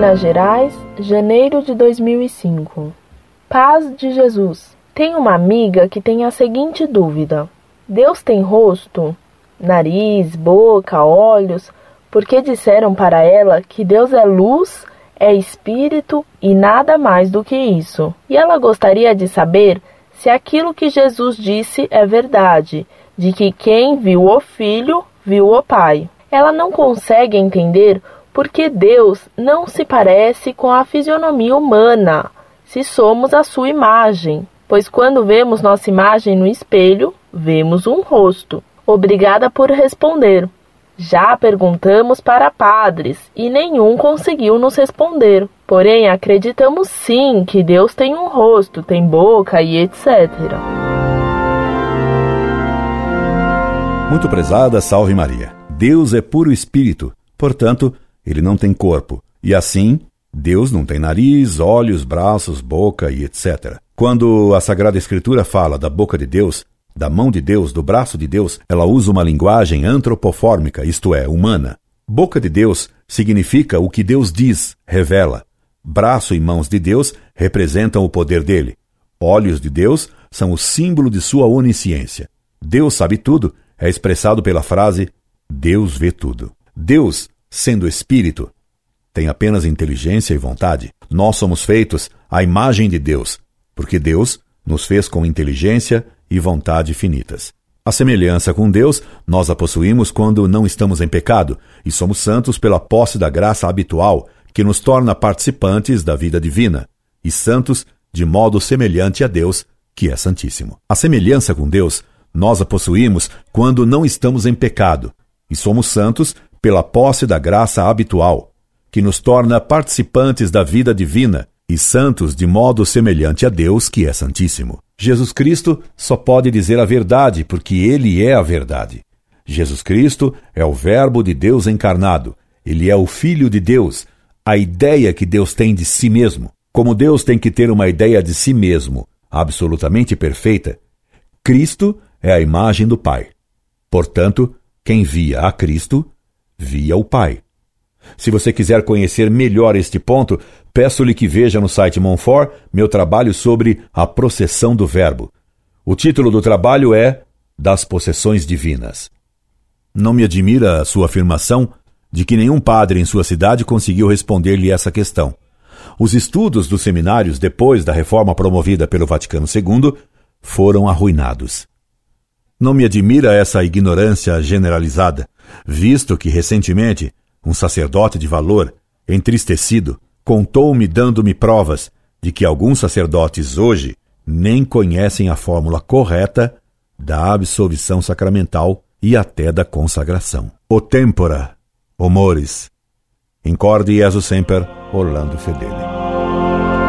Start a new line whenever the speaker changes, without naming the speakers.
Minas Gerais, janeiro de 2005. Paz de Jesus. Tenho uma amiga que tem a seguinte dúvida: Deus tem rosto, nariz, boca, olhos? Porque disseram para ela que Deus é luz, é espírito e nada mais do que isso. E ela gostaria de saber se aquilo que Jesus disse é verdade, de que quem viu o Filho viu o Pai. Ela não consegue entender porque Deus não se parece com a fisionomia humana, se somos a sua imagem, pois quando vemos nossa imagem no espelho, vemos um rosto. Obrigada por responder. Já perguntamos para padres e nenhum conseguiu nos responder. Porém, acreditamos sim que Deus tem um rosto, tem boca e etc.
Muito prezada, salve Maria. Deus é puro espírito, portanto, ele não tem corpo. E assim, Deus não tem nariz, olhos, braços, boca e etc. Quando a Sagrada Escritura fala da boca de Deus, da mão de Deus, do braço de Deus, ela usa uma linguagem antropofórmica, isto é, humana. Boca de Deus significa o que Deus diz, revela. Braço e mãos de Deus representam o poder dele. Olhos de Deus são o símbolo de sua onisciência. Deus sabe tudo é expressado pela frase Deus vê tudo. Deus, sendo espírito, tem apenas inteligência e vontade. Nós somos feitos à imagem de Deus, porque Deus nos fez com inteligência e vontade finitas. A semelhança com Deus, nós a possuímos quando não estamos em pecado e somos santos pela posse da graça habitual, que nos torna participantes da vida divina, e santos de modo semelhante a Deus, que é Santíssimo. A semelhança com Deus, nós a possuímos quando não estamos em pecado, e somos santos pela posse da graça habitual, que nos torna participantes da vida divina e santos de modo semelhante a Deus, que é Santíssimo. Jesus Cristo só pode dizer a verdade, porque Ele é a verdade. Jesus Cristo é o Verbo de Deus encarnado. Ele é o Filho de Deus, a ideia que Deus tem de si mesmo. Como Deus tem que ter uma ideia de si mesmo absolutamente perfeita, Cristo é a imagem do Pai. Portanto, quem via a Cristo, via o Pai. Se você quiser conhecer melhor este ponto, peço-lhe que veja no site Monfort meu trabalho sobre a processão do Verbo. O título do trabalho é Das Possessões Divinas. Não me admira a sua afirmação de que nenhum padre em sua cidade conseguiu responder-lhe essa questão. Os estudos dos seminários depois da reforma promovida pelo Vaticano II foram arruinados. Não me admira essa ignorância generalizada, visto que recentemente um sacerdote de valor, entristecido, contou-me dando-me provas de que alguns sacerdotes hoje nem conhecem a fórmula correta da absolvição sacramental e até da consagração. O tempora, o mores. Incorde Jesus semper, Orlando Fedeli.